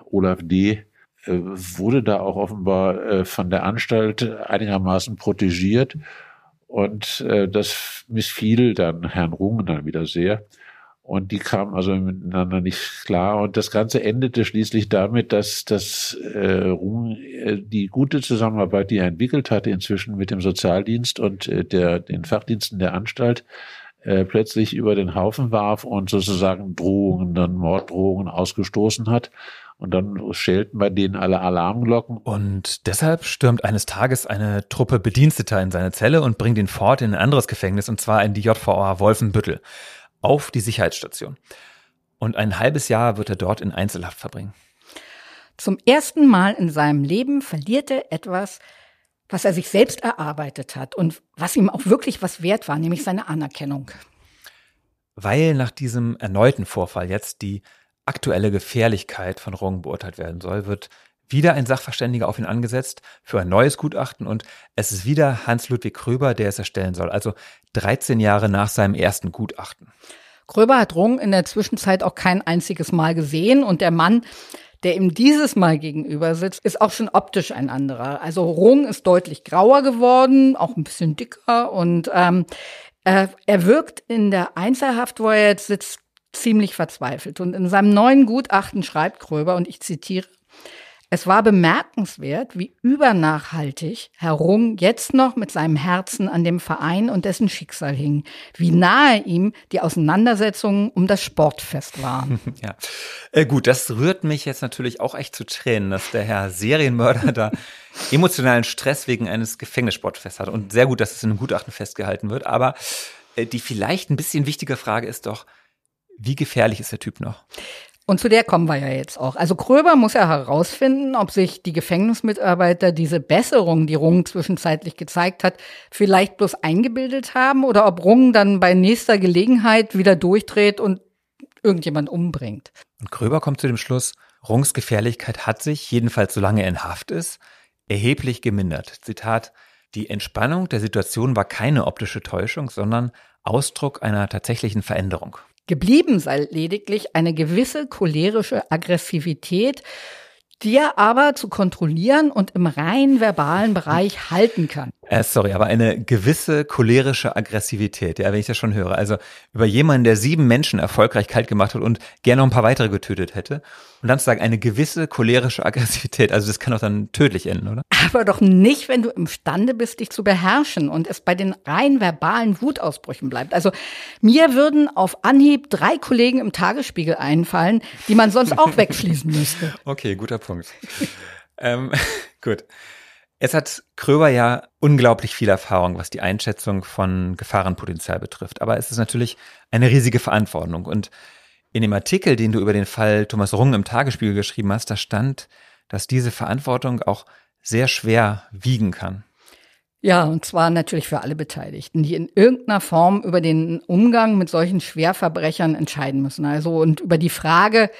Olaf D äh, wurde da auch offenbar äh, von der Anstalt einigermaßen protegiert. Und äh, das missfiel dann Herrn Rungen dann wieder sehr. Und die kamen also miteinander nicht klar. Und das Ganze endete schließlich damit, dass, dass äh, Rungen äh, die gute Zusammenarbeit, die er entwickelt hatte, inzwischen mit dem Sozialdienst und äh, der, den Fachdiensten der Anstalt, äh, plötzlich über den Haufen warf und sozusagen Drohungen, dann Morddrohungen ausgestoßen hat. Und dann schellten bei denen alle Alarmglocken. Und deshalb stürmt eines Tages eine Truppe Bediensteter in seine Zelle und bringt ihn fort in ein anderes Gefängnis, und zwar in die JVA Wolfenbüttel, auf die Sicherheitsstation. Und ein halbes Jahr wird er dort in Einzelhaft verbringen. Zum ersten Mal in seinem Leben verliert er etwas, was er sich selbst erarbeitet hat und was ihm auch wirklich was wert war, nämlich seine Anerkennung. Weil nach diesem erneuten Vorfall jetzt die aktuelle Gefährlichkeit von Rung beurteilt werden soll, wird wieder ein Sachverständiger auf ihn angesetzt für ein neues Gutachten und es ist wieder Hans-Ludwig Kröber, der es erstellen soll, also 13 Jahre nach seinem ersten Gutachten. Kröber hat Rung in der Zwischenzeit auch kein einziges Mal gesehen und der Mann, der ihm dieses Mal gegenüber sitzt, ist auch schon optisch ein anderer. Also Rung ist deutlich grauer geworden, auch ein bisschen dicker und ähm, er, er wirkt in der Einzelhaft, wo er jetzt sitzt, ziemlich verzweifelt. Und in seinem neuen Gutachten schreibt Kröber, und ich zitiere, es war bemerkenswert, wie übernachhaltig Herr Rung jetzt noch mit seinem Herzen an dem Verein und dessen Schicksal hing, wie nahe ihm die Auseinandersetzungen um das Sportfest waren. Ja, äh, gut, das rührt mich jetzt natürlich auch echt zu Tränen, dass der Herr Serienmörder da emotionalen Stress wegen eines Gefängnissportfests hat. Und sehr gut, dass es in einem Gutachten festgehalten wird. Aber äh, die vielleicht ein bisschen wichtige Frage ist doch, wie gefährlich ist der Typ noch? Und zu der kommen wir ja jetzt auch. Also Kröber muss ja herausfinden, ob sich die Gefängnismitarbeiter diese Besserung, die Rung zwischenzeitlich gezeigt hat, vielleicht bloß eingebildet haben oder ob Rung dann bei nächster Gelegenheit wieder durchdreht und irgendjemand umbringt. Und Kröber kommt zu dem Schluss, Rungs Gefährlichkeit hat sich, jedenfalls solange er in Haft ist, erheblich gemindert. Zitat, die Entspannung der Situation war keine optische Täuschung, sondern Ausdruck einer tatsächlichen Veränderung. Geblieben sei lediglich eine gewisse cholerische Aggressivität, die er aber zu kontrollieren und im rein verbalen Bereich halten kann. Äh, sorry, aber eine gewisse cholerische Aggressivität, ja, wenn ich das schon höre. Also über jemanden, der sieben Menschen erfolgreich kalt gemacht hat und gerne noch ein paar weitere getötet hätte. Und dann zu sagen, eine gewisse cholerische Aggressivität. Also das kann doch dann tödlich enden, oder? Aber doch nicht, wenn du imstande bist, dich zu beherrschen und es bei den rein verbalen Wutausbrüchen bleibt. Also mir würden auf Anhieb drei Kollegen im Tagesspiegel einfallen, die man sonst auch wegschließen müsste. Okay, guter Punkt. ähm, gut. Es hat Kröber ja unglaublich viel Erfahrung, was die Einschätzung von Gefahrenpotenzial betrifft. Aber es ist natürlich eine riesige Verantwortung. Und in dem Artikel, den du über den Fall Thomas Rung im Tagesspiegel geschrieben hast, da stand, dass diese Verantwortung auch sehr schwer wiegen kann. Ja, und zwar natürlich für alle Beteiligten, die in irgendeiner Form über den Umgang mit solchen Schwerverbrechern entscheiden müssen. Also und über die Frage,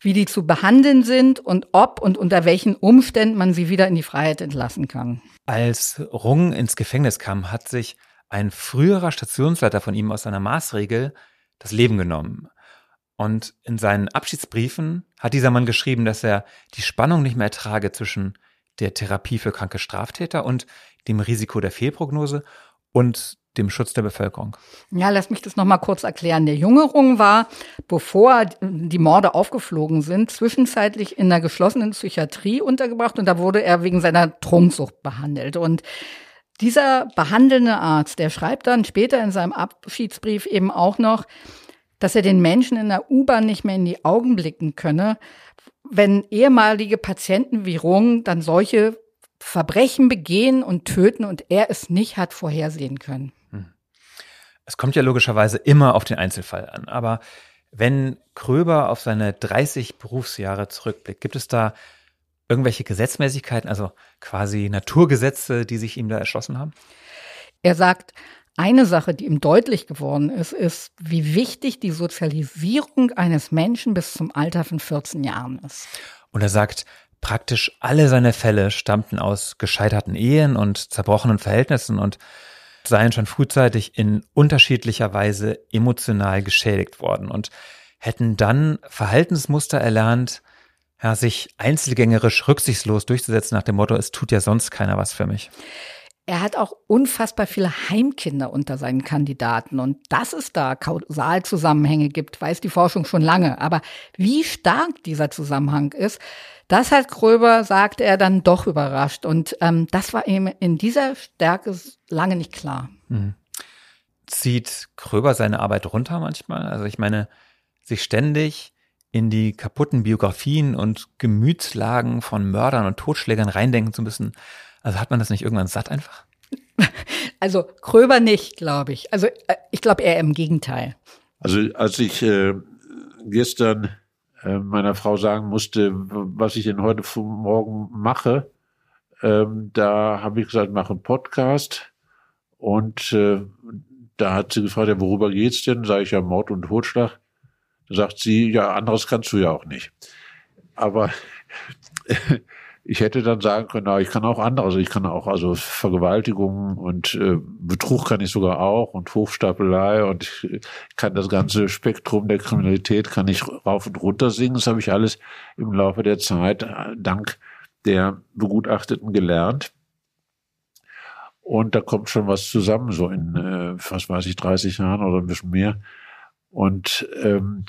wie die zu behandeln sind und ob und unter welchen Umständen man sie wieder in die Freiheit entlassen kann. Als Rung ins Gefängnis kam, hat sich ein früherer Stationsleiter von ihm aus seiner Maßregel das Leben genommen. Und in seinen Abschiedsbriefen hat dieser Mann geschrieben, dass er die Spannung nicht mehr ertrage zwischen der Therapie für kranke Straftäter und dem Risiko der Fehlprognose und dem Schutz der Bevölkerung. Ja, lass mich das noch mal kurz erklären. Der Jungerung war, bevor die Morde aufgeflogen sind, zwischenzeitlich in einer geschlossenen Psychiatrie untergebracht und da wurde er wegen seiner Trunksucht behandelt. Und dieser behandelnde Arzt, der schreibt dann später in seinem Abschiedsbrief eben auch noch, dass er den Menschen in der U-Bahn nicht mehr in die Augen blicken könne, wenn ehemalige Patienten wie Rung dann solche Verbrechen begehen und töten und er es nicht hat vorhersehen können. Es kommt ja logischerweise immer auf den Einzelfall an. Aber wenn Kröber auf seine 30 Berufsjahre zurückblickt, gibt es da irgendwelche Gesetzmäßigkeiten, also quasi Naturgesetze, die sich ihm da erschlossen haben? Er sagt, eine Sache, die ihm deutlich geworden ist, ist, wie wichtig die Sozialisierung eines Menschen bis zum Alter von 14 Jahren ist. Und er sagt, praktisch alle seine Fälle stammten aus gescheiterten Ehen und zerbrochenen Verhältnissen und seien schon frühzeitig in unterschiedlicher Weise emotional geschädigt worden und hätten dann Verhaltensmuster erlernt, ja, sich einzelgängerisch rücksichtslos durchzusetzen nach dem Motto, es tut ja sonst keiner was für mich. Er hat auch unfassbar viele Heimkinder unter seinen Kandidaten. Und dass es da Kausalzusammenhänge gibt, weiß die Forschung schon lange. Aber wie stark dieser Zusammenhang ist, das hat Kröber, sagte er, dann doch überrascht. Und ähm, das war ihm in dieser Stärke lange nicht klar. Mhm. Zieht Kröber seine Arbeit runter manchmal? Also ich meine, sich ständig in die kaputten Biografien und Gemütslagen von Mördern und Totschlägern reindenken zu müssen. Also hat man das nicht irgendwann satt einfach? Also Kröber nicht, glaube ich. Also äh, ich glaube eher im Gegenteil. Also als ich äh, gestern äh, meiner Frau sagen musste, was ich denn heute Morgen mache, Ähm, da habe ich gesagt, mache einen Podcast. Und äh, da hat sie gefragt, ja, worüber geht's denn? Sage ich ja Mord und Totschlag. Da sagt sie, ja, anderes kannst du ja auch nicht. Aber ich hätte dann sagen können, ich kann auch andere, also ich kann auch also Vergewaltigung und äh, Betrug kann ich sogar auch und Hochstapelei und ich kann das ganze Spektrum der Kriminalität kann ich rauf und runter singen. Das habe ich alles im Laufe der Zeit äh, dank der Begutachteten gelernt. Und da kommt schon was zusammen, so in, äh, was weiß ich, 30 Jahren oder ein bisschen mehr. Und ähm,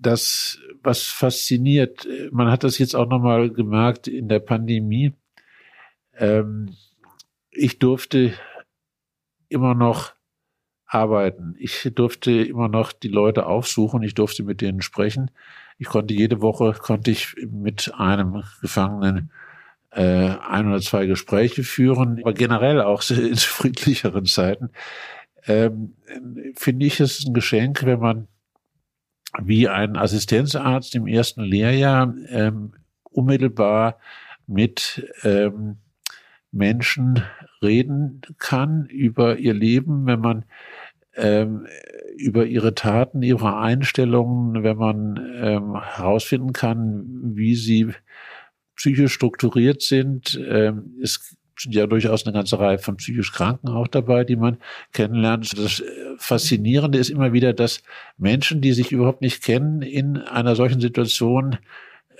das, was fasziniert, man hat das jetzt auch nochmal gemerkt in der Pandemie. Ähm, ich durfte immer noch arbeiten. Ich durfte immer noch die Leute aufsuchen. Ich durfte mit denen sprechen. Ich konnte jede Woche konnte ich mit einem Gefangenen äh, ein oder zwei Gespräche führen, aber generell auch in friedlicheren Zeiten ähm, finde ich es ein Geschenk, wenn man wie ein Assistenzarzt im ersten Lehrjahr ähm, unmittelbar mit ähm, Menschen reden kann über ihr Leben, wenn man ähm, über ihre Taten, ihre Einstellungen, wenn man ähm, herausfinden kann, wie sie psychisch strukturiert sind. Ähm, es ja durchaus eine ganze Reihe von psychisch Kranken auch dabei, die man kennenlernt. Das Faszinierende ist immer wieder, dass Menschen, die sich überhaupt nicht kennen, in einer solchen Situation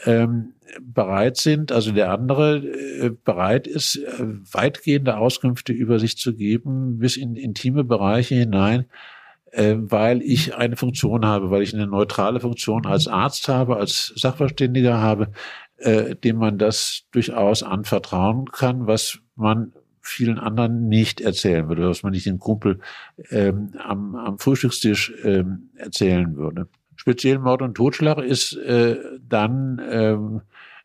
ähm, bereit sind, also der andere äh, bereit ist, äh, weitgehende Auskünfte über sich zu geben, bis in intime Bereiche hinein, äh, weil ich eine Funktion habe, weil ich eine neutrale Funktion als Arzt habe, als Sachverständiger habe, äh, dem man das durchaus anvertrauen kann, was man vielen anderen nicht erzählen würde, was man nicht dem Kumpel ähm, am, am Frühstückstisch ähm, erzählen würde. Speziell Mord und Totschlag ist äh, dann ähm,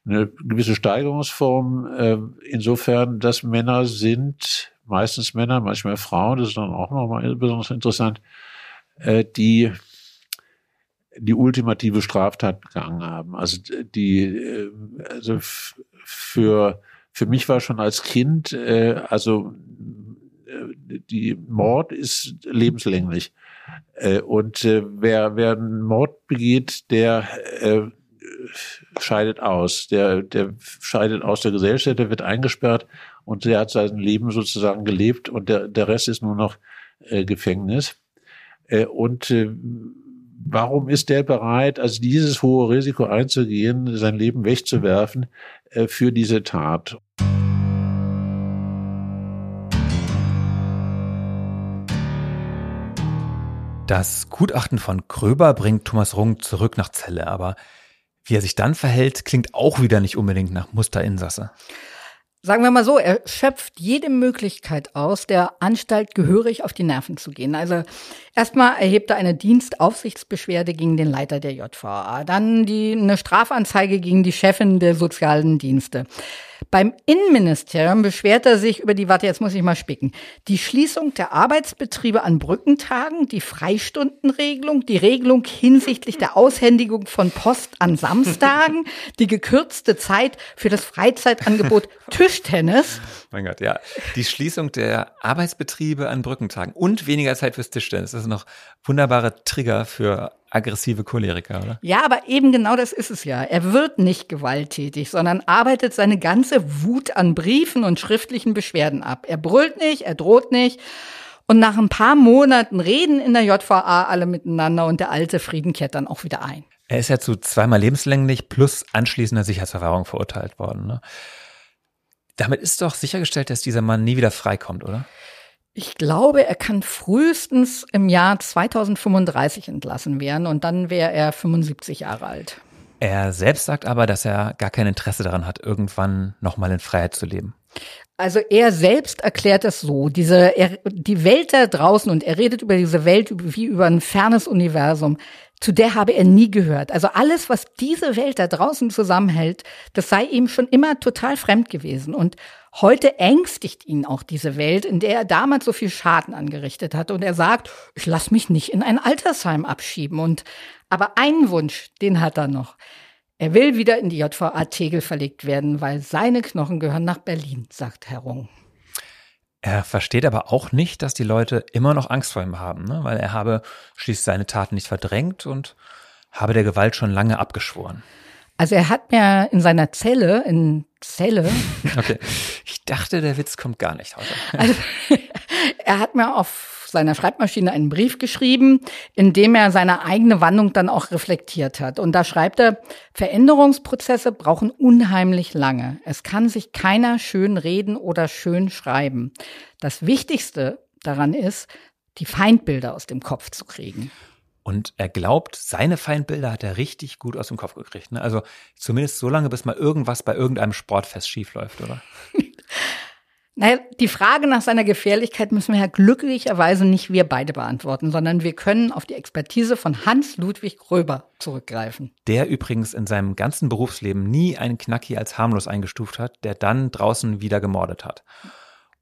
eine gewisse Steigerungsform, äh, insofern, dass Männer sind, meistens Männer, manchmal Frauen, das ist dann auch nochmal besonders interessant, äh, die die ultimative Straftat begangen haben. Also die, äh, also für für mich war schon als Kind, äh, also äh, die Mord ist lebenslänglich. Äh, und äh, wer, wer einen Mord begeht, der äh, scheidet aus. Der, der scheidet aus der Gesellschaft, der wird eingesperrt und der hat sein Leben sozusagen gelebt und der, der Rest ist nur noch äh, Gefängnis. Äh, und äh, warum ist der bereit, also dieses hohe Risiko einzugehen, sein Leben wegzuwerfen äh, für diese Tat? Das Gutachten von Kröber bringt Thomas Rung zurück nach Celle, aber wie er sich dann verhält, klingt auch wieder nicht unbedingt nach Musterinsasse. Sagen wir mal so, er schöpft jede Möglichkeit aus, der Anstalt gehörig auf die Nerven zu gehen. Also erstmal erhebt er eine Dienstaufsichtsbeschwerde gegen den Leiter der JVA, dann die, eine Strafanzeige gegen die Chefin der sozialen Dienste. Beim Innenministerium beschwert er sich über die, warte, jetzt muss ich mal spicken, die Schließung der Arbeitsbetriebe an Brückentagen, die Freistundenregelung, die Regelung hinsichtlich der Aushändigung von Post an Samstagen, die gekürzte Zeit für das Freizeitangebot Tischtennis. Mein Gott, ja. Die Schließung der Arbeitsbetriebe an Brückentagen und weniger Zeit fürs Tischtennis. Das ist noch wunderbare Trigger für aggressive Choleriker, oder? Ja, aber eben genau das ist es ja. Er wird nicht gewalttätig, sondern arbeitet seine ganze Wut an Briefen und schriftlichen Beschwerden ab. Er brüllt nicht, er droht nicht. Und nach ein paar Monaten reden in der JVA alle miteinander und der alte Frieden kehrt dann auch wieder ein. Er ist ja zu zweimal lebenslänglich plus anschließender Sicherheitsverwahrung verurteilt worden. Ne? Damit ist doch sichergestellt, dass dieser Mann nie wieder freikommt, oder? Ich glaube, er kann frühestens im Jahr 2035 entlassen werden und dann wäre er 75 Jahre alt. Er selbst sagt aber, dass er gar kein Interesse daran hat, irgendwann nochmal in Freiheit zu leben. Also er selbst erklärt es so, diese, er, die Welt da draußen und er redet über diese Welt wie über ein fernes Universum, zu der habe er nie gehört. Also alles, was diese Welt da draußen zusammenhält, das sei ihm schon immer total fremd gewesen. Und heute ängstigt ihn auch diese Welt, in der er damals so viel Schaden angerichtet hat. Und er sagt, ich lasse mich nicht in ein Altersheim abschieben. Und aber einen Wunsch, den hat er noch. Er will wieder in die JVA Tegel verlegt werden, weil seine Knochen gehören nach Berlin, sagt Herr Rung. Er versteht aber auch nicht, dass die Leute immer noch Angst vor ihm haben, ne? weil er habe schließlich seine Taten nicht verdrängt und habe der Gewalt schon lange abgeschworen. Also er hat mir in seiner Zelle, in Zelle. Okay. Ich dachte, der Witz kommt gar nicht heute. Also, er hat mir auf seiner Schreibmaschine einen Brief geschrieben, in dem er seine eigene Wandlung dann auch reflektiert hat. Und da schreibt er, Veränderungsprozesse brauchen unheimlich lange. Es kann sich keiner schön reden oder schön schreiben. Das Wichtigste daran ist, die Feindbilder aus dem Kopf zu kriegen. Und er glaubt, seine Feindbilder hat er richtig gut aus dem Kopf gekriegt. Ne? Also zumindest so lange, bis mal irgendwas bei irgendeinem Sportfest schiefläuft, oder? Naja, die Frage nach seiner Gefährlichkeit müssen wir ja glücklicherweise nicht wir beide beantworten, sondern wir können auf die Expertise von Hans-Ludwig Gröber zurückgreifen. Der übrigens in seinem ganzen Berufsleben nie einen Knacki als harmlos eingestuft hat, der dann draußen wieder gemordet hat.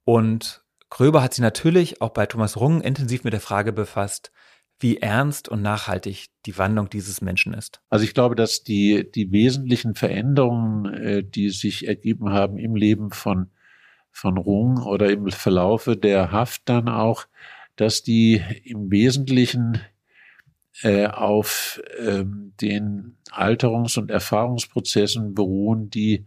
Und Gröber hat sich natürlich auch bei Thomas Rung intensiv mit der Frage befasst, wie ernst und nachhaltig die Wandlung dieses Menschen ist. Also ich glaube, dass die, die wesentlichen Veränderungen, äh, die sich ergeben haben im Leben von von Rung oder im Verlaufe der Haft dann auch, dass die im Wesentlichen äh, auf ähm, den Alterungs- und Erfahrungsprozessen beruhen, die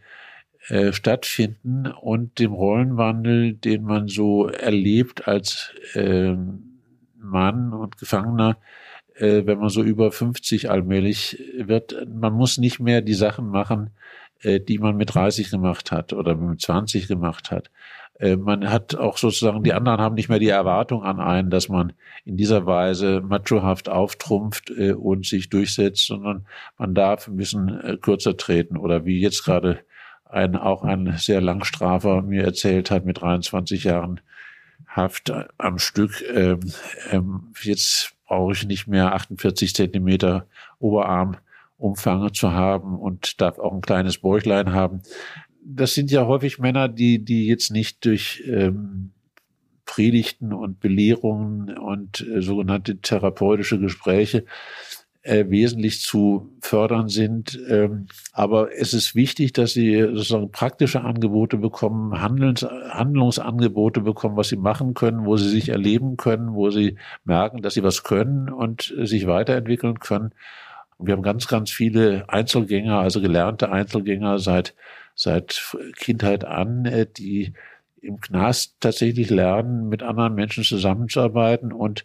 äh, stattfinden und dem Rollenwandel, den man so erlebt als äh, Mann und Gefangener, äh, wenn man so über 50 allmählich wird. Man muss nicht mehr die Sachen machen, äh, die man mit 30 gemacht hat oder mit 20 gemacht hat. Äh, man hat auch sozusagen, die anderen haben nicht mehr die Erwartung an einen, dass man in dieser Weise machohaft auftrumpft äh, und sich durchsetzt, sondern man darf ein bisschen kürzer treten oder wie jetzt gerade ein, auch ein sehr Langstrafer mir erzählt hat mit 23 Jahren Haft am Stück. Ähm, ähm, jetzt brauche ich nicht mehr 48 Zentimeter Oberarm Umfang zu haben und darf auch ein kleines Bäuchlein haben. Das sind ja häufig Männer, die, die jetzt nicht durch ähm, Predigten und Belehrungen und äh, sogenannte therapeutische Gespräche äh, wesentlich zu fördern sind. Ähm, aber es ist wichtig, dass sie sozusagen praktische Angebote bekommen, Handlungs Handlungsangebote bekommen, was sie machen können, wo sie sich erleben können, wo sie merken, dass sie was können und sich weiterentwickeln können. Und wir haben ganz, ganz viele Einzelgänger, also gelernte Einzelgänger seit, seit Kindheit an, äh, die im Knast tatsächlich lernen, mit anderen Menschen zusammenzuarbeiten und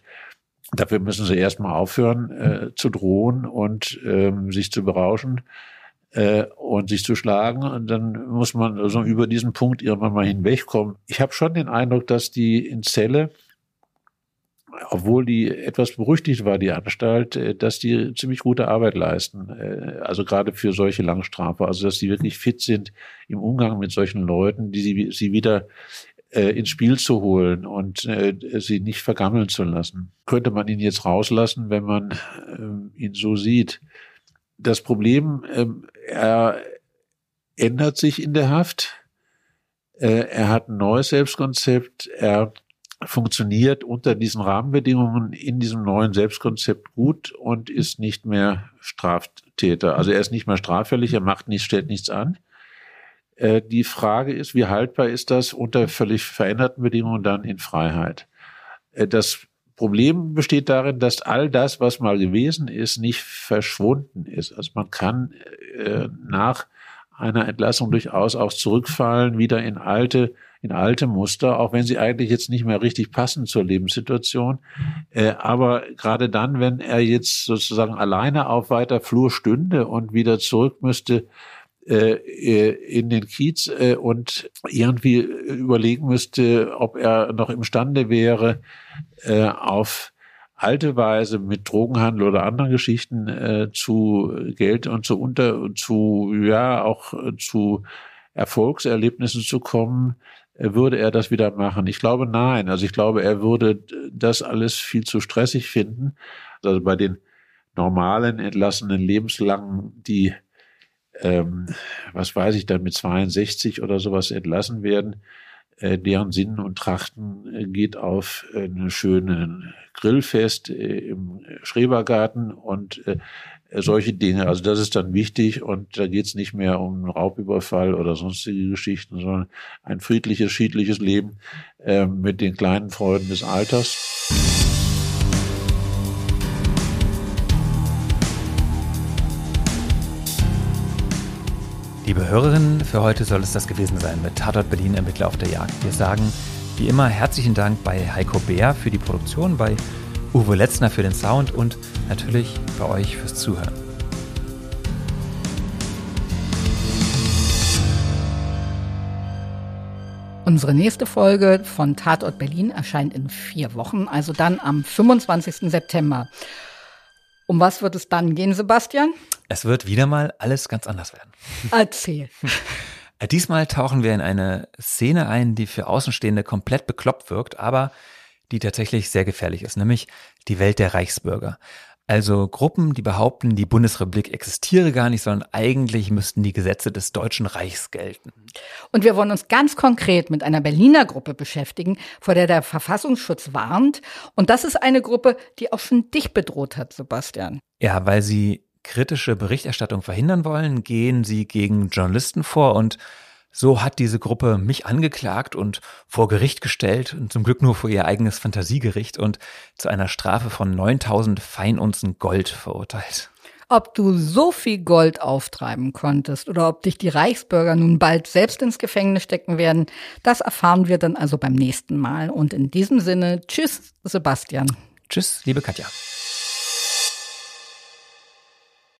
Dafür müssen sie erstmal aufhören äh, zu drohen und ähm, sich zu berauschen äh, und sich zu schlagen. Und dann muss man also über diesen Punkt irgendwann mal hinwegkommen. Ich habe schon den Eindruck, dass die in Zelle obwohl die etwas berüchtigt war, die Anstalt, äh, dass die ziemlich gute Arbeit leisten. Äh, also gerade für solche Langstrafe. Also dass die wirklich fit sind im Umgang mit solchen Leuten, die sie, sie wieder äh, ins Spiel zu holen und sie nicht vergammeln zu lassen. Könnte man ihn jetzt rauslassen, wenn man ähm, ihn so sieht? Das Problem, ähm, er ändert sich in der Haft. Er hat ein neues Selbstkonzept. Er funktioniert unter diesen Rahmenbedingungen in diesem neuen Selbstkonzept gut und ist nicht mehr Straftäter. Also er ist nicht mehr straffällig, er macht nichts, stellt nichts an. Äh, die Frage ist, wie haltbar ist das unter völlig veränderten Bedingungen dann in Freiheit? Äh, das Problem besteht darin, dass all das, was mal gewesen ist, nicht verschwunden ist. Also man kann äh, nach einer Entlassung durchaus auch zurückfallen, wieder in alte in alte Muster, auch wenn sie eigentlich jetzt nicht mehr richtig passen zur Lebenssituation. Aber gerade dann, wenn er jetzt sozusagen alleine auf weiter Flur stünde und wieder zurück müsste in den Kiez äh, und irgendwie überlegen müsste, ob er noch imstande wäre, äh, auf alte Weise mit Drogenhandel oder anderen Geschichten äh, zu Geld und zu unter zu ja auch zu Erfolgserlebnissen zu kommen, würde er das wieder machen? Ich glaube nein. Also ich glaube, er würde das alles viel zu stressig finden. Also bei den normalen entlassenen lebenslangen, die, ähm, was weiß ich, dann mit 62 oder sowas entlassen werden, äh, deren Sinn und Trachten äh, geht auf einen schönen Grillfest äh, im Schrebergarten und äh, Äh, solche Dinge. Also das ist dann wichtig und da geht es nicht mehr um Raubüberfall oder sonstige Geschichten, sondern ein friedliches, schiedliches Leben äh, mit den kleinen Freuden des Alters. Liebe Hörerinnen, für heute soll es das gewesen sein mit Tatort Berlin Ermittler auf der Jagd. Wir sagen wie immer herzlichen Dank bei Heiko Bär für die Produktion, bei Uwe Letzner für den Sound und natürlich bei euch fürs Zuhören. Unsere nächste Folge von Tatort Berlin erscheint in vier Wochen, also dann am 25. September. Um was wird es dann gehen, Sebastian? Es wird wieder mal alles ganz anders werden. Erzähl. Diesmal tauchen wir in eine Szene ein, die für Außenstehende komplett bekloppt wirkt, aber die tatsächlich sehr gefährlich ist, nämlich die Welt der Reichsbürger. Also Gruppen, die behaupten, die Bundesrepublik existiere gar nicht, sondern eigentlich müssten die Gesetze des Deutschen Reichs gelten. Und wir wollen uns ganz konkret mit einer Berliner Gruppe beschäftigen, vor der der Verfassungsschutz warnt. Und das ist eine Gruppe, die auch schon dich bedroht hat, Sebastian. Ja, weil sie kritische Berichterstattung verhindern wollen, gehen sie gegen Journalisten vor und so hat diese Gruppe mich angeklagt und vor Gericht gestellt und zum Glück nur vor ihr eigenes Fantasiegericht und zu einer Strafe von 9000 Feinunzen Gold verurteilt. Ob du so viel Gold auftreiben konntest oder ob dich die Reichsbürger nun bald selbst ins Gefängnis stecken werden, das erfahren wir dann also beim nächsten Mal. Und in diesem Sinne, tschüss, Sebastian. Tschüss, liebe Katja.